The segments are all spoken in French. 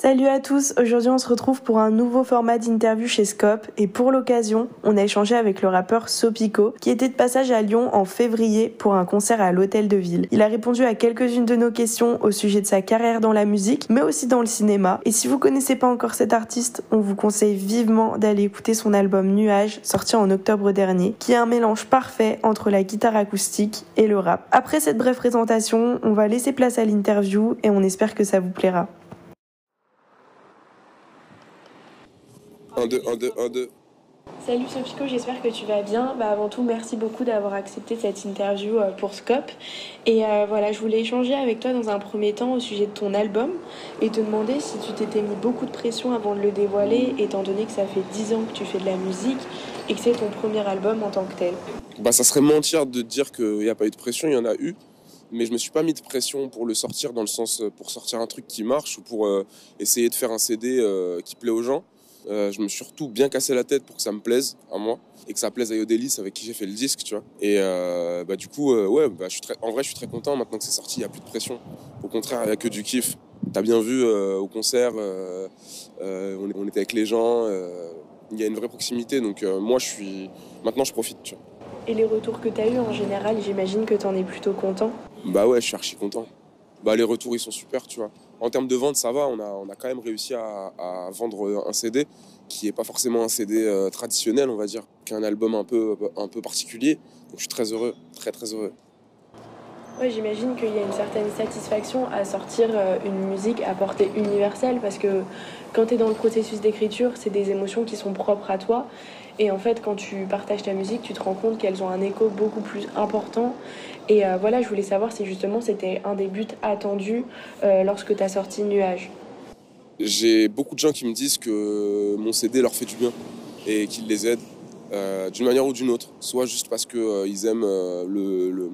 Salut à tous, aujourd'hui on se retrouve pour un nouveau format d'interview chez Scope et pour l'occasion on a échangé avec le rappeur Sopico qui était de passage à Lyon en février pour un concert à l'Hôtel de Ville. Il a répondu à quelques-unes de nos questions au sujet de sa carrière dans la musique mais aussi dans le cinéma et si vous connaissez pas encore cet artiste on vous conseille vivement d'aller écouter son album Nuages sorti en octobre dernier qui est un mélange parfait entre la guitare acoustique et le rap. Après cette brève présentation on va laisser place à l'interview et on espère que ça vous plaira. 1, 2, 1, 2, 1, 2. Salut Sopico, j'espère que tu vas bien. Bah, avant tout, merci beaucoup d'avoir accepté cette interview euh, pour Scope. Et euh, voilà, je voulais échanger avec toi dans un premier temps au sujet de ton album et te demander si tu t'étais mis beaucoup de pression avant de le dévoiler, étant donné que ça fait 10 ans que tu fais de la musique et que c'est ton premier album en tant que tel. Bah, ça serait mentir de dire qu'il n'y a pas eu de pression, il y en a eu. Mais je me suis pas mis de pression pour le sortir dans le sens euh, pour sortir un truc qui marche ou pour euh, essayer de faire un CD euh, qui plaît aux gens. Euh, je me suis surtout bien cassé la tête pour que ça me plaise à moi et que ça plaise à Yodelis avec qui j'ai fait le disque, tu vois. Et euh, bah, du coup, euh, ouais, bah, je suis très, en vrai, je suis très content maintenant que c'est sorti. Il n'y a plus de pression. Au contraire, il n'y a que du kiff. T'as bien vu au concert, on, on était avec les gens. Il y a une vraie proximité. Donc moi, je suis maintenant, je profite. Tu vois. Et les retours que tu as eu en général, j'imagine que tu en es plutôt content. Bah ouais, je suis archi content. Bah les retours ils sont super, tu vois. En termes de vente, ça va. On a, on a quand même réussi à, vendre un CD qui est pas forcément un CD euh, traditionnel, on va dire, qui est un album un peu, un peu particulier. Donc je suis très heureux, très très heureux. Ouais, j'imagine qu'il y a une certaine satisfaction à sortir euh, une musique à portée universelle parce que quand tu es dans le processus d'écriture, c'est des émotions qui sont propres à toi. Et en fait, quand tu partages ta musique, tu te rends compte qu'elles ont un écho beaucoup plus important. Et euh, voilà, je voulais savoir si justement c'était un des buts attendus euh, lorsque tu as sorti Nuage. J'ai beaucoup de gens qui me disent que mon CD leur fait du bien et qu'il les aide d'une manière ou d'une autre. Soit juste parce qu'ils aiment le-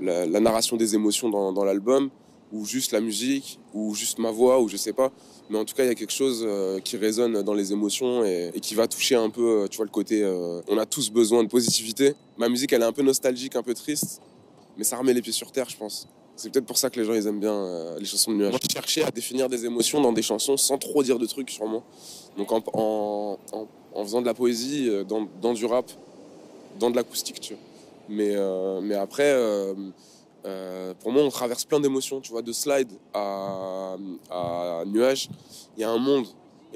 la, narration des émotions dans, l'album, ou juste la musique, ou juste ma voix, ou je sais pas. Mais en tout cas, il y a quelque chose euh, qui résonne dans les émotions et, qui va toucher un peu, euh, tu vois, le côté. euh, on a tous besoin de positivité. Ma musique, elle est un peu nostalgique, un peu triste, mais ça remet les pieds sur terre, je pense. C'est peut-être pour ça que les gens ils aiment bien les chansons de nuages. Je cherchais à définir des émotions dans des chansons sans trop dire de trucs sûrement. Donc en, en, faisant de la poésie, dans, dans du rap, dans de l'acoustique, tu vois. Mais, euh, mais après, euh, euh, pour moi, on traverse plein d'émotions, tu vois, de slide à, à nuage. Il y a un monde.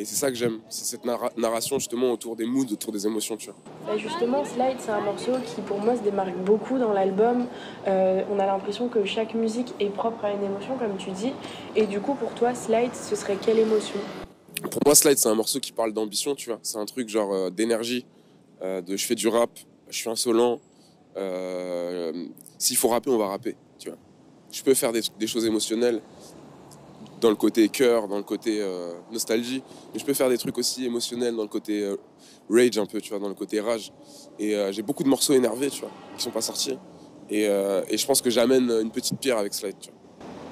Et c'est ça que j'aime. C'est cette narra- narration justement autour des moods, autour des émotions, tu vois. Justement, Slide, c'est un morceau qui pour moi se démarque beaucoup dans l'album. Euh, on a l'impression que chaque musique est propre à une émotion, comme tu dis. Et du coup, pour toi, Slide, ce serait quelle émotion? Pour moi, Slide, c'est un morceau qui parle d'ambition, tu vois. C'est un truc genre euh, d'énergie, euh, de je fais du rap, je suis insolent. Euh, S'il faut rapper, on va rapper, tu vois. Je peux faire des, choses émotionnelles dans le côté cœur, dans le côté euh, nostalgie, mais je peux faire des trucs aussi émotionnels dans le côté euh, rage un peu, tu vois, dans le côté rage. Et j'ai beaucoup de morceaux énervés, tu vois, qui sont pas sortis. Et, et je pense que j'amène une petite pierre avec Slide, tu vois.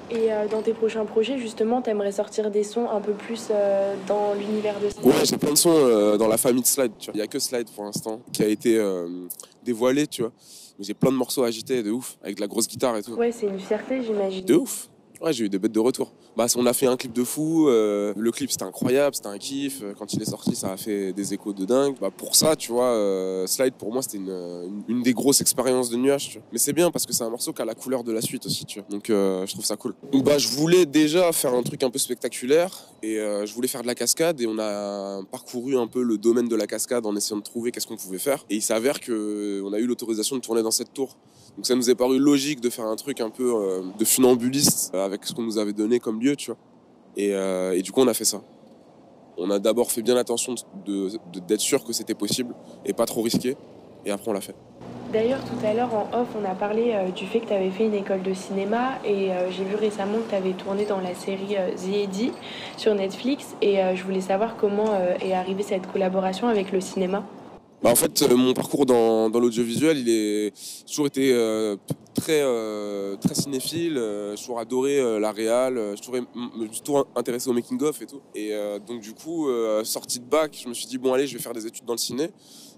Et euh, dans tes prochains projets, justement, t'aimerais sortir des sons un peu plus euh, dans l'univers de Slide Ouais, j'ai plein de sons euh, dans la famille de Slide. Tu vois. Il y a que Slide pour l'instant qui a été dévoilé, tu vois. Mais j'ai plein de morceaux agités, de ouf, avec de la grosse guitare et tout. Ouais, c'est une fierté, j'imagine. De ouf. Ouais, j'ai eu des bêtes de retour. Bah, on a fait un clip de fou. euh, le clip c'était incroyable, c'était un kiff. Euh, Quand il est sorti, ça a fait des échos de dingue. Bah, pour ça, tu vois, euh, Slide pour moi c'était une, des grosses expériences de nuage. Mais c'est bien parce que c'est un morceau qui a la couleur de la suite aussi, tu vois. Donc je trouve ça cool. Bah, je voulais déjà faire un truc un peu spectaculaire et je voulais faire de la cascade et on a parcouru un peu le domaine de la cascade en essayant de trouver qu'est-ce qu'on pouvait faire. Et il s'avère que on a eu l'autorisation de tourner dans cette tour. Donc ça nous est paru logique de faire un truc un peu euh, de funambuliste euh, avec ce qu'on nous avait donné comme lieu, tu vois. Et, euh, et du coup, on a fait ça. On a d'abord fait bien attention de- de- d'être sûr que c'était possible et pas trop risqué. Et après, on l'a fait. D'ailleurs, tout à l'heure, en off, on a parlé du fait que tu avais fait une école de cinéma et j'ai vu récemment que tu avais tourné dans la série The Eddy sur Netflix et je voulais savoir comment est arrivée cette collaboration avec le cinéma. Bah, en fait, euh, mon parcours dans, l'audiovisuel, il est toujours été euh, très, euh, très cinéphile. j'ai toujours adoré la réal. j'ai toujours toujours intéressé au making-of et tout. Et donc, du coup, sortie de bac, je me suis dit, bon, allez, je vais faire des études dans le ciné.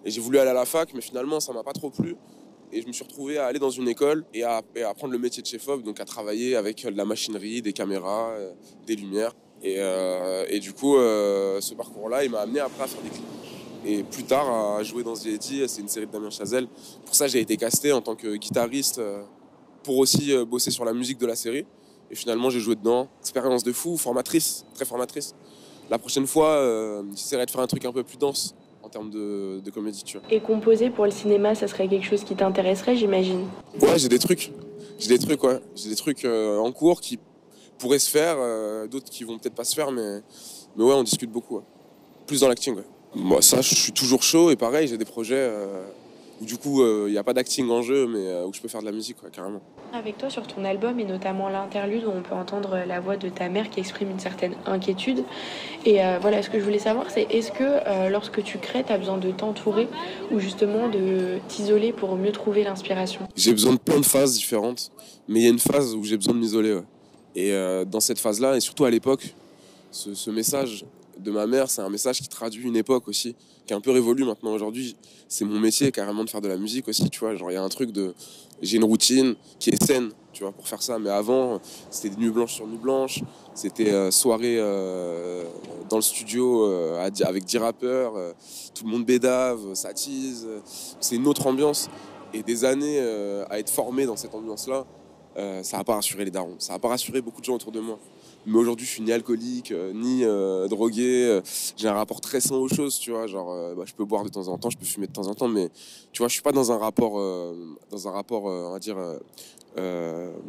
Et j'ai voulu aller à la fac, mais finalement, ça m'a pas trop plu. Et je me suis retrouvé à aller dans une école et à, apprendre le métier de chef-op, donc à travailler avec de la machinerie, des caméras, des lumières. Et, du coup, ce parcours-là, il m'a amené après à faire des clips. Et plus tard, à jouer dans The Eddy, c'est une série de Damien Chazelle. Pour ça, j'ai été casté en tant que guitariste euh, pour aussi euh, bosser sur la musique de la série. Et finalement, j'ai joué dedans. Expérience de fou, formatrice, très formatrice. La prochaine fois, euh, j'essaierai de faire un truc un peu plus dense en termes de, de comédie, tu vois. Et composer pour le cinéma, ça serait quelque chose qui t'intéresserait, j'imagine Ouais, j'ai des trucs. J'ai des trucs, ouais. J'ai des trucs euh, en cours qui pourraient se faire, euh, d'autres qui vont peut-être pas se faire, mais, mais ouais, on discute beaucoup. ouais. Plus dans l'acting, ouais. Moi, ça, je suis toujours chaud et pareil, j'ai des projets euh, où du coup, il n'y a pas d'acting en jeu, mais euh, où je peux faire de la musique, carrément. Avec toi sur ton album et notamment l'interlude où on peut entendre la voix de ta mère qui exprime une certaine inquiétude. Et euh, voilà, ce que je voulais savoir, c'est est-ce que euh, lorsque tu crées, tu as besoin de t'entourer ou justement de t'isoler pour mieux trouver l'inspiration? J'ai besoin de plein de phases différentes, mais il y a une phase où j'ai besoin de m'isoler. ouais. Et euh, dans cette phase-là, et surtout à l'époque, ce, ce message de ma mère, c'est un message qui traduit une époque aussi, qui est un peu révolue maintenant aujourd'hui. C'est mon métier carrément de faire de la musique aussi, tu vois. Genre, il y a un truc de. J'ai une routine qui est saine, tu vois, pour faire ça. Mais avant, c'était des nuits blanches sur nuits blanches. C'était euh, soirée euh, dans le studio euh, avec 10 rappeurs. euh, tout le monde bédave, ça tease. C'est une autre ambiance. Et des années à être formé dans cette ambiance-là, ça n'a pas rassuré les darons. Ça n'a pas rassuré beaucoup de gens autour de moi. Mais aujourd'hui, je suis ni alcoolique, euh, ni euh, drogué. euh, J'ai un rapport très sain aux choses, tu vois. Genre, bah, je peux boire de temps en temps, je peux fumer de temps en temps, mais tu vois, je suis pas dans un rapport, dans un rapport, on va dire,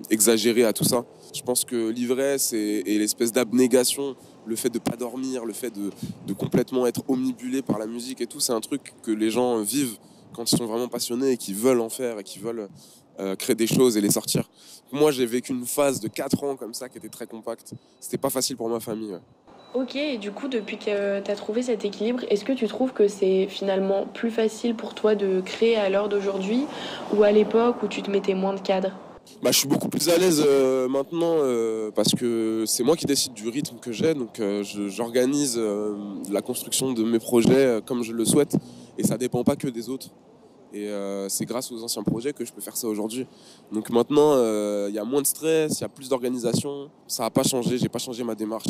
exagéré à tout ça. Je pense que l'ivresse et, et l'espèce d'abnégation, le fait de pas dormir, le fait de, de complètement être omnibulé par la musique et tout, c'est un truc que les gens vivent quand ils sont vraiment passionnés et qui veulent en faire et qui veulent euh, créer des choses et les sortir. Moi, j'ai vécu une phase de 4 ans comme ça qui était très compacte. C'était pas facile pour ma famille. ouais. Ok, et du coup, depuis que tu as trouvé cet équilibre, est-ce que tu trouves que c'est finalement plus facile pour toi de créer à l'heure d'aujourd'hui ou à l'époque où tu te mettais moins de cadre? Bah, je suis beaucoup plus à l'aise euh, maintenant euh, parce que c'est moi qui décide du rythme que j'ai. Donc, euh, j'organise la construction de mes projets comme je le souhaite et ça dépend pas que des autres. Et euh, c'est grâce aux anciens projets que je peux faire ça aujourd'hui. Donc maintenant, euh, il y a moins de stress, il y a plus d'organisation. Ça n'a pas changé, j'ai pas changé ma démarche.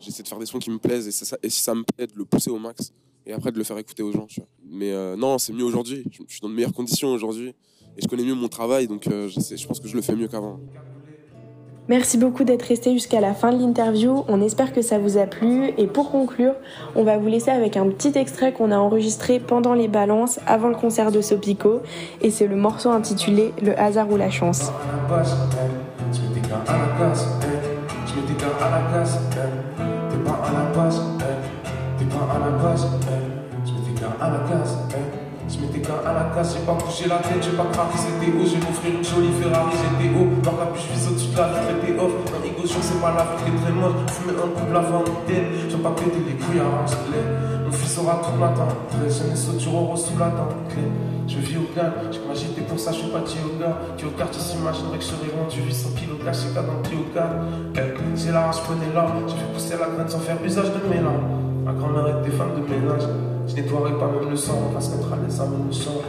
J'essaie de faire des sons qui me plaisent et, ça- si ça me plaît, de le pousser au max et après de le faire écouter aux gens. Mais euh, non, c'est mieux aujourd'hui. Je suis dans de meilleures conditions aujourd'hui et je connais mieux mon travail, donc je pense que je le fais mieux qu'avant. Merci beaucoup d'être resté jusqu'à la fin de l'interview. On espère que ça vous a plu. Et pour conclure, on va vous laisser avec un petit extrait qu'on a enregistré pendant les balances avant le concert de Sopico. Et c'est le morceau intitulé Le hasard ou la chance. À la. Je la. T'es pas la. T'es pas la. Je la. Je la casse, j'ai pas bougé la tête, j'ai pas craqué, c'était haut. J'ai m'offrir une jolie Ferrari, j'étais haut. Leur capuche vis au-dessus de la vitre, était off. Un ego sûr, c'est pas la vitre, est très moche. Fumer un couple avant de tête, j'ai pas pété les couilles à Ramsey. Mon fils aura tout matin, très jeune et sauture au rose sous la dent. Je vis au calme, j'ai que m'agiter pour ça, je suis pas yoga. Qui au quartier s'imaginerait que je serais rendu 800 kilos cash, c'est dans le. Eh, c'est la race, prenez là, j'ai fait pousser la graine sans faire usage de mes larmes. Ma grand-mère était femme de ménage, je nettoierai pas même le sang, on va se mettre à l'aise même le sang.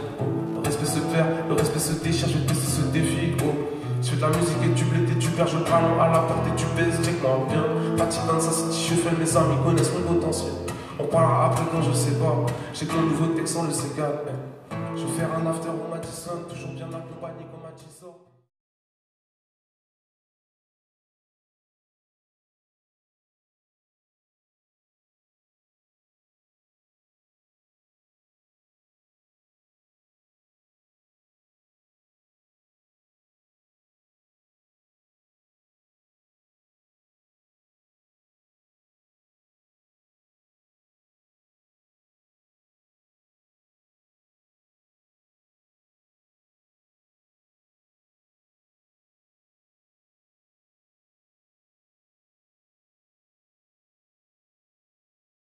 Le respect se perd, le respect se déchire, vais tester ce défi, oh. Je fais de la musique et tu blés, tu perds, je prends à la porte et tu baises, réclame bien. Pratique dans sa city, je fais mes amis connaissent mon potentiel. On parlera après quand je sais pas. J'ai le nouveau texte, on le sait. Je vais faire un after au Madison, toujours bien accompagné